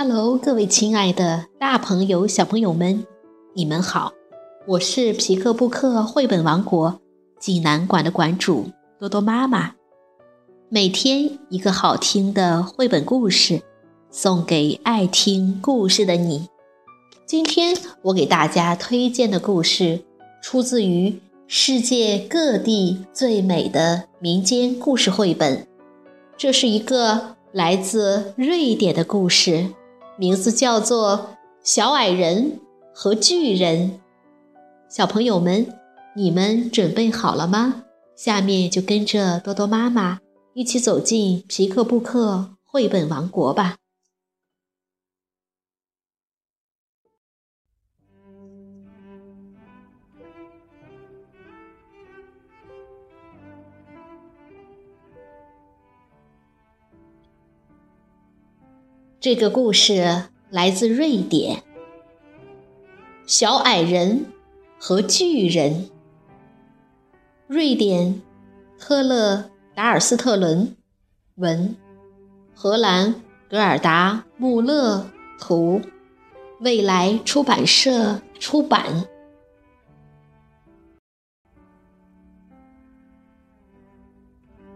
Hello，各位亲爱的大朋友、小朋友们，你们好！我是皮克布克绘本王国济南馆的馆主多多妈妈。每天一个好听的绘本故事，送给爱听故事的你。今天我给大家推荐的故事，出自于世界各地最美的民间故事绘本。这是一个来自瑞典的故事。名字叫做《小矮人和巨人》。小朋友们，你们准备好了吗？下面就跟着多多妈妈一起走进皮克布克绘本王国吧。这个故事来自瑞典。小矮人和巨人。瑞典，特勒达尔斯特伦文，荷兰格尔达穆勒图，未来出版社出版。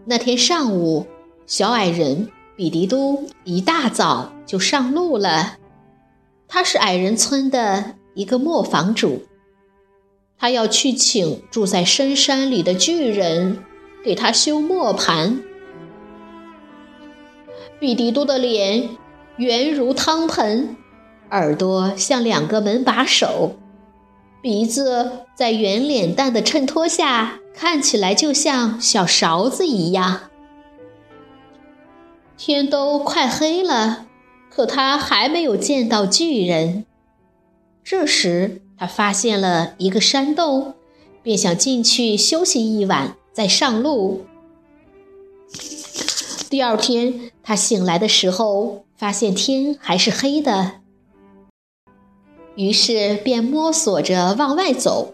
那天上午，小矮人。比迪都一大早就上路了。他是矮人村的一个磨坊主，他要去请住在深山里的巨人给他修磨盘。比迪多的脸圆如汤盆，耳朵像两个门把手，鼻子在圆脸蛋的衬托下看起来就像小勺子一样。天都快黑了，可他还没有见到巨人。这时，他发现了一个山洞，便想进去休息一晚，再上路。第二天，他醒来的时候，发现天还是黑的，于是便摸索着往外走。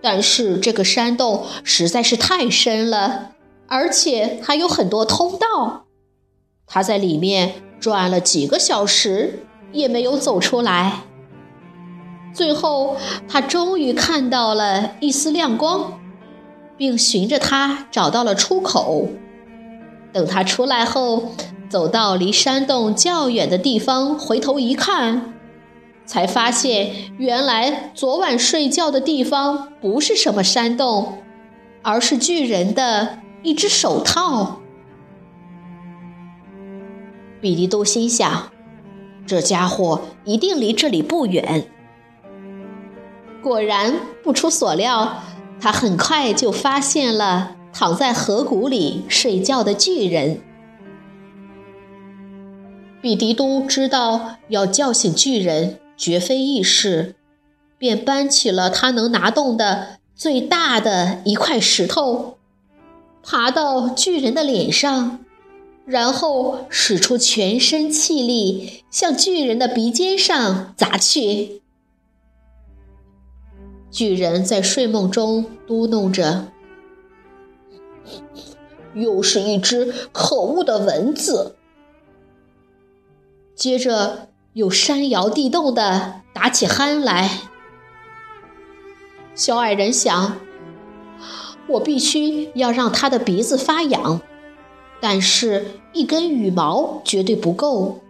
但是，这个山洞实在是太深了，而且还有很多通道。他在里面转了几个小时，也没有走出来。最后，他终于看到了一丝亮光，并循着它找到了出口。等他出来后，走到离山洞较远的地方，回头一看，才发现原来昨晚睡觉的地方不是什么山洞，而是巨人的一只手套。比利都心想：“这家伙一定离这里不远。”果然，不出所料，他很快就发现了躺在河谷里睡觉的巨人。比迪都知道要叫醒巨人绝非易事，便搬起了他能拿动的最大的一块石头，爬到巨人的脸上。然后使出全身气力，向巨人的鼻尖上砸去。巨人在睡梦中嘟哝着：“又是一只可恶的蚊子。”接着又山摇地动的打起鼾来。小矮人想：“我必须要让他的鼻子发痒。”但是，一根羽毛绝对不够。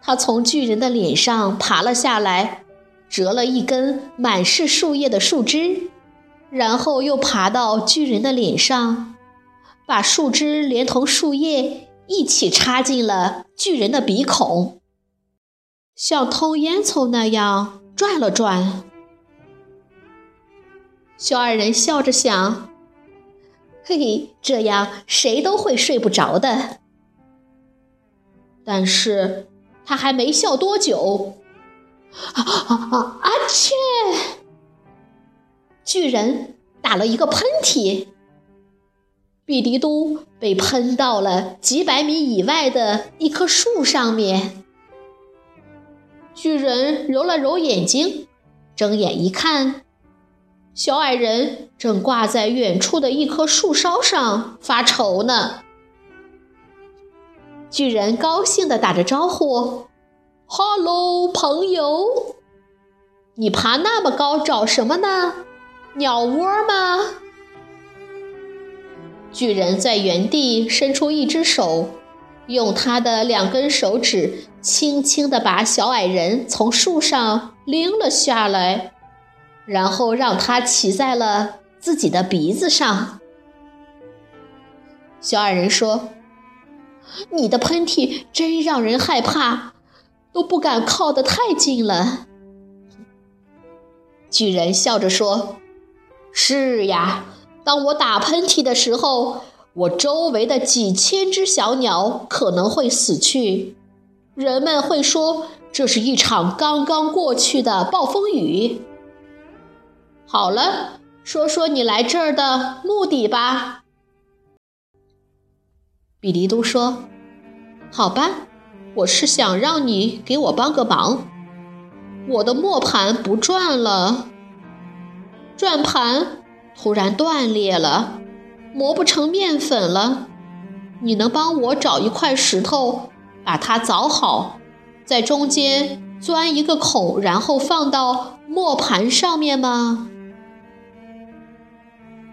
他从巨人的脸上爬了下来，折了一根满是树叶的树枝，然后又爬到巨人的脸上，把树枝连同树叶一起插进了巨人的鼻孔，像偷烟囱那样转了转。小矮人笑着想。嘿嘿，这样谁都会睡不着的。但是他还没笑多久，啊啊啊！阿切！巨人打了一个喷嚏，比迪都被喷到了几百米以外的一棵树上面。巨人揉了揉眼睛，睁眼一看。小矮人正挂在远处的一棵树梢上发愁呢。巨人高兴地打着招呼：“哈喽，朋友！你爬那么高找什么呢？鸟窝吗？”巨人在原地伸出一只手，用他的两根手指轻轻地把小矮人从树上拎了下来，然后让他骑在了自己的鼻子上。小矮人说：“你的喷嚏真让人害怕，都不敢靠得太近了。”巨人笑着说：“是呀。”当我打喷嚏的时候，我周围的几千只小鸟可能会死去。人们会说这是一场刚刚过去的暴风雨。好了，说说你来这儿的目的吧。比利都说：“好吧，我是想让你给我帮个忙。我的磨盘不转了，转盘。”突然断裂了，磨不成面粉了。你能帮我找一块石头，把它凿好，在中间钻一个孔，然后放到磨盘上面吗？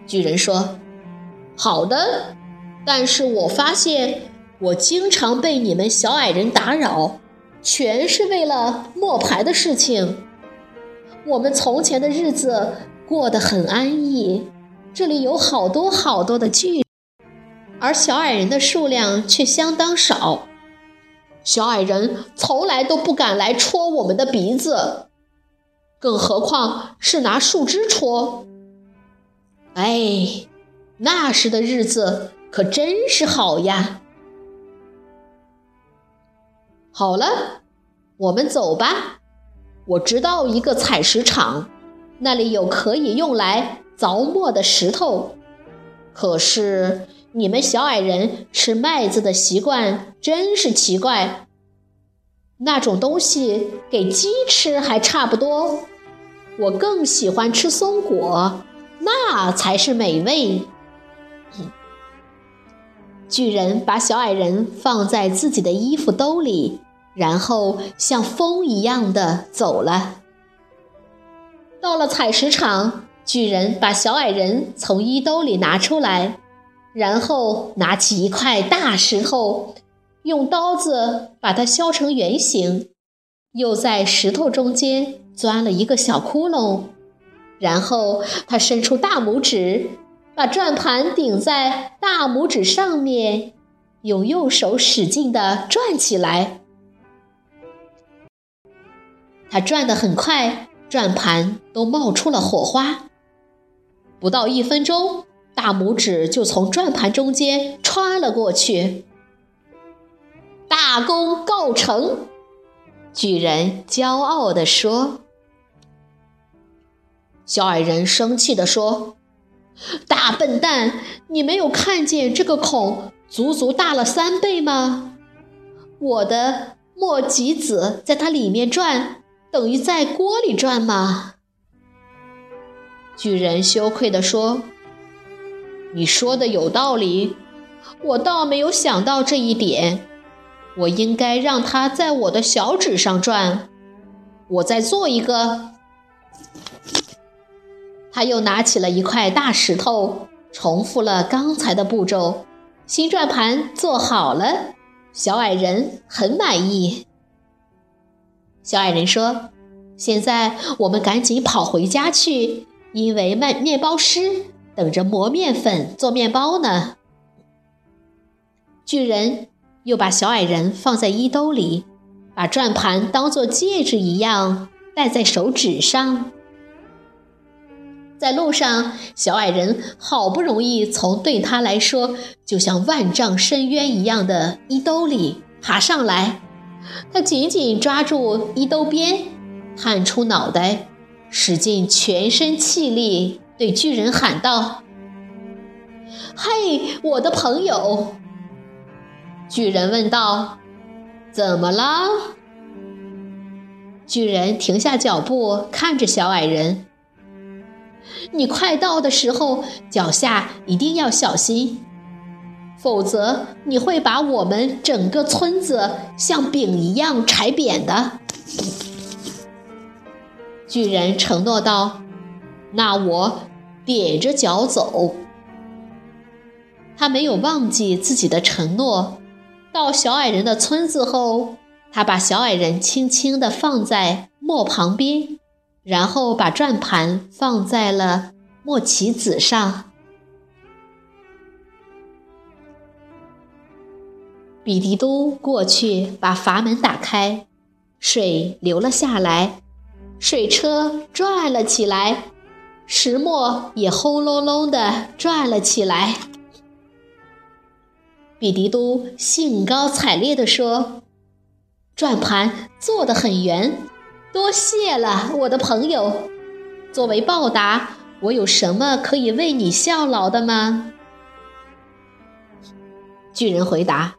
巨人说：“好的，但是我发现我经常被你们小矮人打扰，全是为了磨牌的事情。我们从前的日子。”过得很安逸，这里有好多好多的巨，而小矮人的数量却相当少。小矮人从来都不敢来戳我们的鼻子，更何况是拿树枝戳。哎，那时的日子可真是好呀！好了，我们走吧。我知道一个采石场。那里有可以用来凿磨的石头，可是你们小矮人吃麦子的习惯真是奇怪。那种东西给鸡吃还差不多，我更喜欢吃松果，那才是美味。巨人把小矮人放在自己的衣服兜里，然后像风一样的走了。到了采石场，巨人把小矮人从衣兜里拿出来，然后拿起一块大石头，用刀子把它削成圆形，又在石头中间钻了一个小窟窿，然后他伸出大拇指，把转盘顶在大拇指上面，用右手使劲地转起来。他转得很快。转盘都冒出了火花，不到一分钟，大拇指就从转盘中间穿了过去。大功告成，巨人骄傲地说。小矮人生气地说：“大笨蛋，你没有看见这个孔足足大了三倍吗？我的墨吉子在它里面转。”等于在锅里转吗？巨人羞愧地说：“你说的有道理，我倒没有想到这一点。我应该让它在我的小指上转。我再做一个。”他又拿起了一块大石头，重复了刚才的步骤。新转盘做好了，小矮人很满意。小矮人说：“现在我们赶紧跑回家去，因为卖面包师等着磨面粉做面包呢。”巨人又把小矮人放在衣兜里，把转盘当做戒指一样戴在手指上。在路上，小矮人好不容易从对他来说就像万丈深渊一样的衣兜里爬上来。他紧紧抓住衣兜边，探出脑袋，使尽全身气力，对巨人喊道：“嘿，我的朋友！”巨人问道：“怎么了？”巨人停下脚步，看着小矮人：“你快到的时候，脚下一定要小心。否则你会把我们整个村子像饼一样踩扁的。”巨人承诺道：“那我踮着脚走。”他没有忘记自己的承诺。到小矮人的村子后，他把小矮人轻轻地放在磨旁边，然后把转盘放在了磨棋子上。比迪都过去把阀门打开，水流了下来，水车转了起来，石磨也轰隆隆地转了起来。比迪都兴高采烈地说：“转盘做得很圆，多谢了，我的朋友。作为报答，我有什么可以为你效劳的吗？”巨人回答：“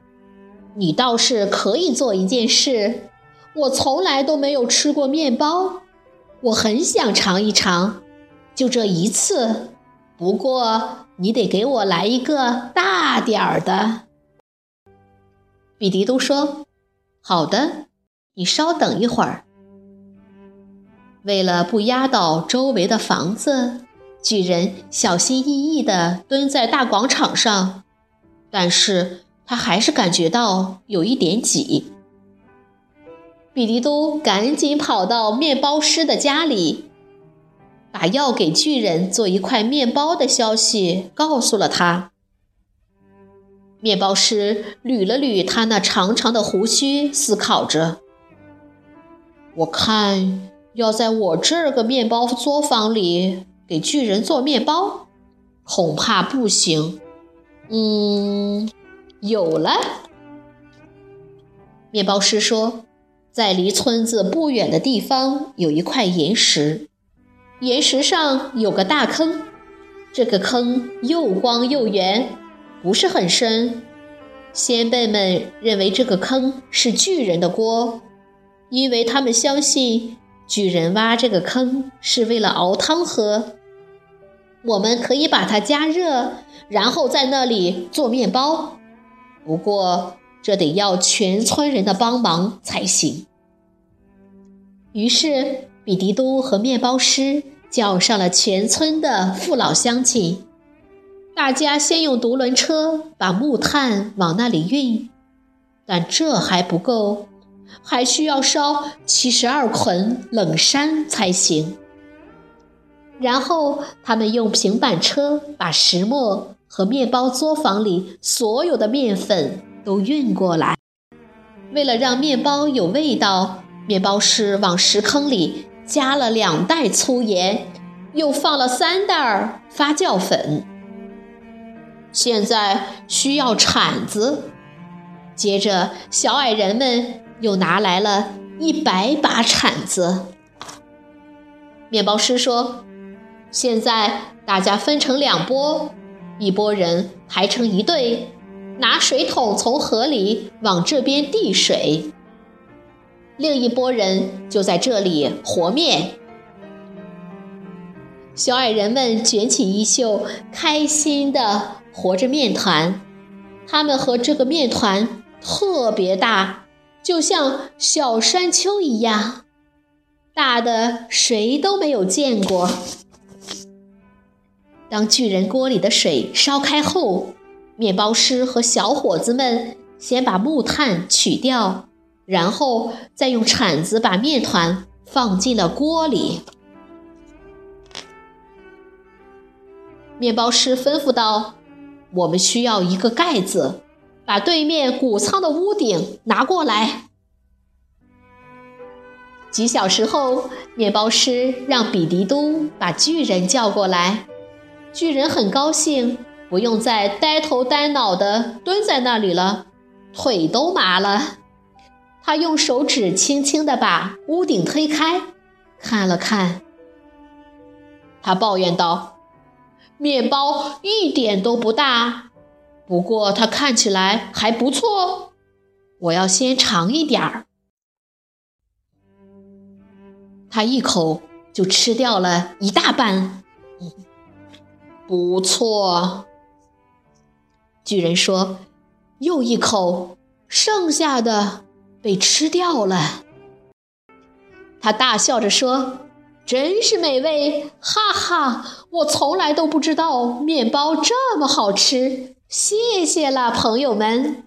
你倒是可以做一件事，我从来都没有吃过面包，我很想尝一尝，就这一次。不过你得给我来一个大点儿的。”比迪都说：“好的，你稍等一会儿。”为了不压倒周围的房子，巨人小心翼翼地蹲在大广场上，但是他还是感觉到有一点挤。比利都赶紧跑到面包师的家里，把要给巨人做一块面包的消息告诉了他。面包师捋了捋他那长长的胡须，思考着：“我看要在我这个面包作坊里给巨人做面包，恐怕不行。”嗯，有了。面包师说：“在离村子不远的地方有一块岩石，岩石上有个大坑，这个坑又光又圆。”不是很深，先辈们认为这个坑是巨人的锅，因为他们相信巨人挖这个坑是为了熬汤喝。我们可以把它加热，然后在那里做面包。不过这得要全村人的帮忙才行。于是比迪都和面包师叫上了全村的父老乡亲。大家先用独轮车把木炭往那里运，但这还不够，还需要烧七十二捆冷杉才行。然后他们用平板车把石磨和面包作坊里所有的面粉都运过来。为了让面包有味道，面包师往石坑里加了两袋粗盐，又放了三袋发酵粉。现在需要铲子。接着，小矮人们又拿来了一百把铲子。面包师说：“现在大家分成两拨，一拨人排成一队，拿水桶从河里往这边递水；另一拨人就在这里和面。”小矮人们卷起衣袖，开心的。和着面团，他们和这个面团特别大，就像小山丘一样，大的谁都没有见过。当巨人锅里的水烧开后，面包师和小伙子们先把木炭取掉，然后再用铲子把面团放进了锅里。面包师吩咐道。我们需要一个盖子，把对面谷仓的屋顶拿过来。几小时后，面包师让比迪都把巨人叫过来。巨人很高兴，不用再呆头呆脑的蹲在那里了，腿都麻了。他用手指轻轻地把屋顶推开，看了看。他抱怨道。面包一点都不大，不过它看起来还不错。我要先尝一点儿。他一口就吃掉了一大半，不错。巨人说：“又一口，剩下的被吃掉了。”他大笑着说：“真是美味！哈哈，我从来都不知道面包这么好吃。谢谢了，朋友们。”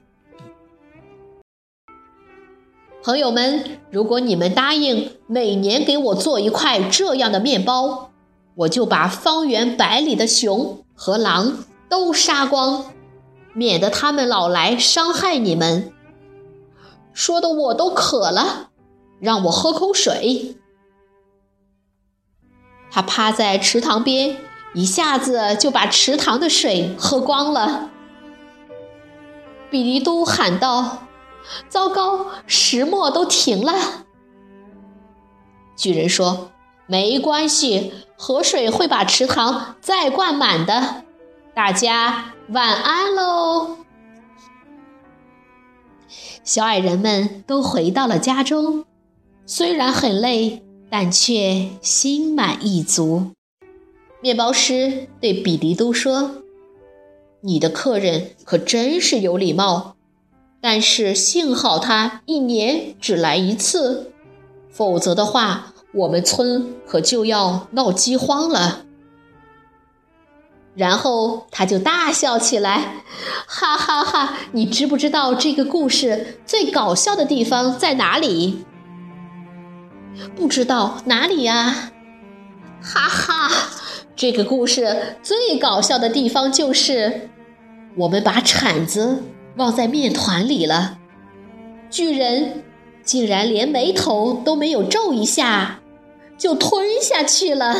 朋友们，如果你们答应每年给我做一块这样的面包，我就把方圆百里的熊和狼都杀光，免得他们老来伤害你们。说的我都渴了，让我喝口水。他趴在池塘边，一下子就把池塘的水喝光了。比利都喊道。糟糕，石磨都停了。巨人说：“没关系，河水会把池塘再灌满的。”大家晚安喽。小矮人们都回到了家中，虽然很累，但却心满意足。面包师对比利都说：“你的客人可真是有礼貌。”但是幸好他一年只来一次，否则的话，我们村可就要闹饥荒了。然后他就大笑起来，哈哈哈！你知不知道这个故事最搞笑的地方在哪里？不知道哪里呀？哈哈，这个故事最搞笑的地方就是，我们把铲子。忘在面团里了，巨人竟然连眉头都没有皱一下，就吞下去了。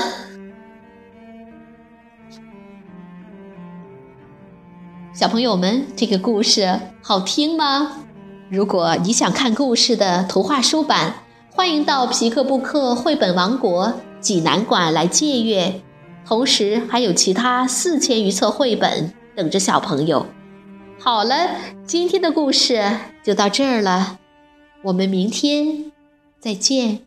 小朋友们，这个故事好听吗？如果你想看故事的图画书版，欢迎到皮克布克绘本王国济南馆来借阅，同时还有其他四千余册绘本等着小朋友。好了，今天的故事就到这儿了，我们明天再见。